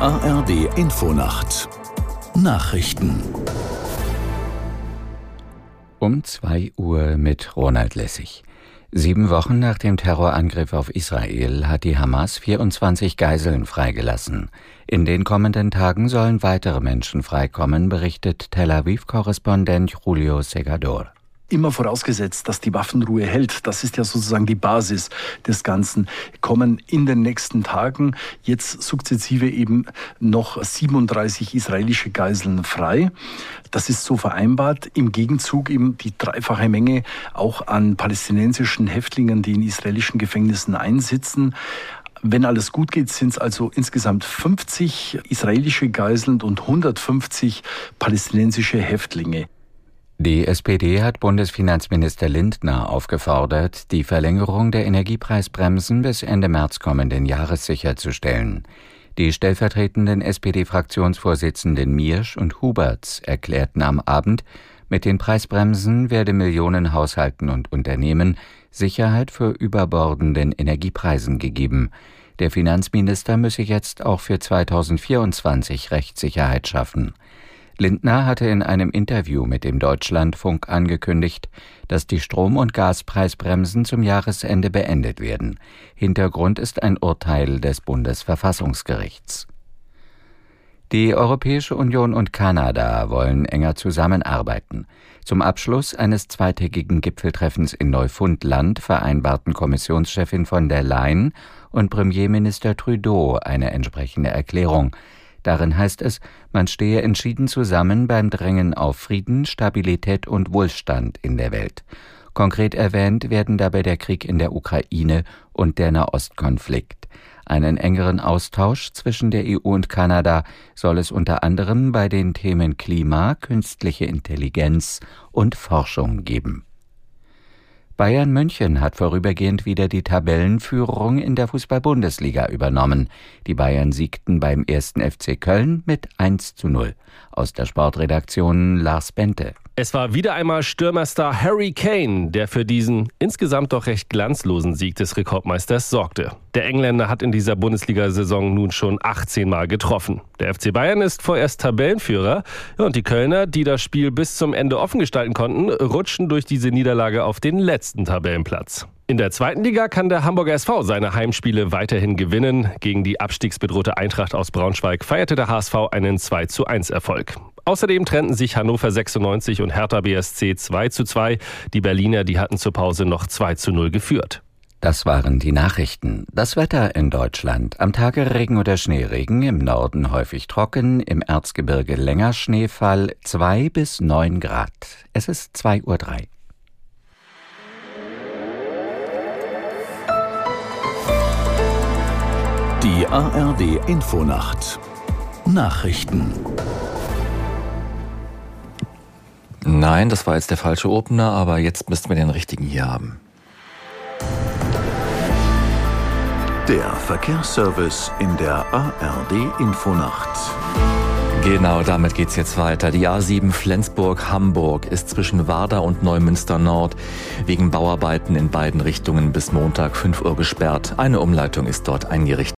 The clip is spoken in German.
ARD Infonacht Nachrichten um 2 Uhr mit Ronald Lessig. Sieben Wochen nach dem Terrorangriff auf Israel hat die Hamas 24 Geiseln freigelassen. In den kommenden Tagen sollen weitere Menschen freikommen, berichtet Tel Aviv-Korrespondent Julio Segador. Immer vorausgesetzt, dass die Waffenruhe hält. Das ist ja sozusagen die Basis des Ganzen. Kommen in den nächsten Tagen jetzt sukzessive eben noch 37 israelische Geiseln frei. Das ist so vereinbart. Im Gegenzug eben die dreifache Menge auch an palästinensischen Häftlingen, die in israelischen Gefängnissen einsitzen. Wenn alles gut geht, sind es also insgesamt 50 israelische Geiseln und 150 palästinensische Häftlinge. Die SPD hat Bundesfinanzminister Lindner aufgefordert, die Verlängerung der Energiepreisbremsen bis Ende März kommenden Jahres sicherzustellen. Die stellvertretenden SPD-Fraktionsvorsitzenden Miersch und Huberts erklärten am Abend, mit den Preisbremsen werde Millionen Haushalten und Unternehmen Sicherheit für überbordenden Energiepreisen gegeben. Der Finanzminister müsse jetzt auch für 2024 Rechtssicherheit schaffen. Lindner hatte in einem Interview mit dem Deutschlandfunk angekündigt, dass die Strom- und Gaspreisbremsen zum Jahresende beendet werden. Hintergrund ist ein Urteil des Bundesverfassungsgerichts. Die Europäische Union und Kanada wollen enger zusammenarbeiten. Zum Abschluss eines zweitägigen Gipfeltreffens in Neufundland vereinbarten Kommissionschefin von der Leyen und Premierminister Trudeau eine entsprechende Erklärung. Darin heißt es, man stehe entschieden zusammen beim Drängen auf Frieden, Stabilität und Wohlstand in der Welt. Konkret erwähnt werden dabei der Krieg in der Ukraine und der Nahostkonflikt. Einen engeren Austausch zwischen der EU und Kanada soll es unter anderem bei den Themen Klima, künstliche Intelligenz und Forschung geben. Bayern München hat vorübergehend wieder die Tabellenführung in der Fußball-Bundesliga übernommen. Die Bayern siegten beim ersten FC Köln mit 1 zu 0. Aus der Sportredaktion Lars Bente. Es war wieder einmal Stürmerstar Harry Kane, der für diesen insgesamt doch recht glanzlosen Sieg des Rekordmeisters sorgte. Der Engländer hat in dieser Bundesliga-Saison nun schon 18 Mal getroffen. Der FC Bayern ist vorerst Tabellenführer und die Kölner, die das Spiel bis zum Ende offen gestalten konnten, rutschen durch diese Niederlage auf den letzten Tabellenplatz. In der zweiten Liga kann der Hamburger SV seine Heimspiele weiterhin gewinnen. Gegen die abstiegsbedrohte Eintracht aus Braunschweig feierte der HSV einen 2 zu 1 Erfolg. Außerdem trennten sich Hannover 96 und Hertha BSC 2 zu 2. Die Berliner, die hatten zur Pause noch 2 zu 0 geführt. Das waren die Nachrichten. Das Wetter in Deutschland. Am Tage Regen oder Schneeregen, im Norden häufig trocken, im Erzgebirge länger Schneefall, 2 bis 9 Grad. Es ist 2.03 Uhr. Die ARD Infonacht Nachrichten Nein, das war jetzt der falsche Opener, aber jetzt müssten wir den richtigen hier haben. Der Verkehrsservice in der ARD Infonacht. Genau, damit geht's jetzt weiter. Die A7 Flensburg-Hamburg ist zwischen Warda und Neumünster Nord wegen Bauarbeiten in beiden Richtungen bis Montag 5 Uhr gesperrt. Eine Umleitung ist dort eingerichtet.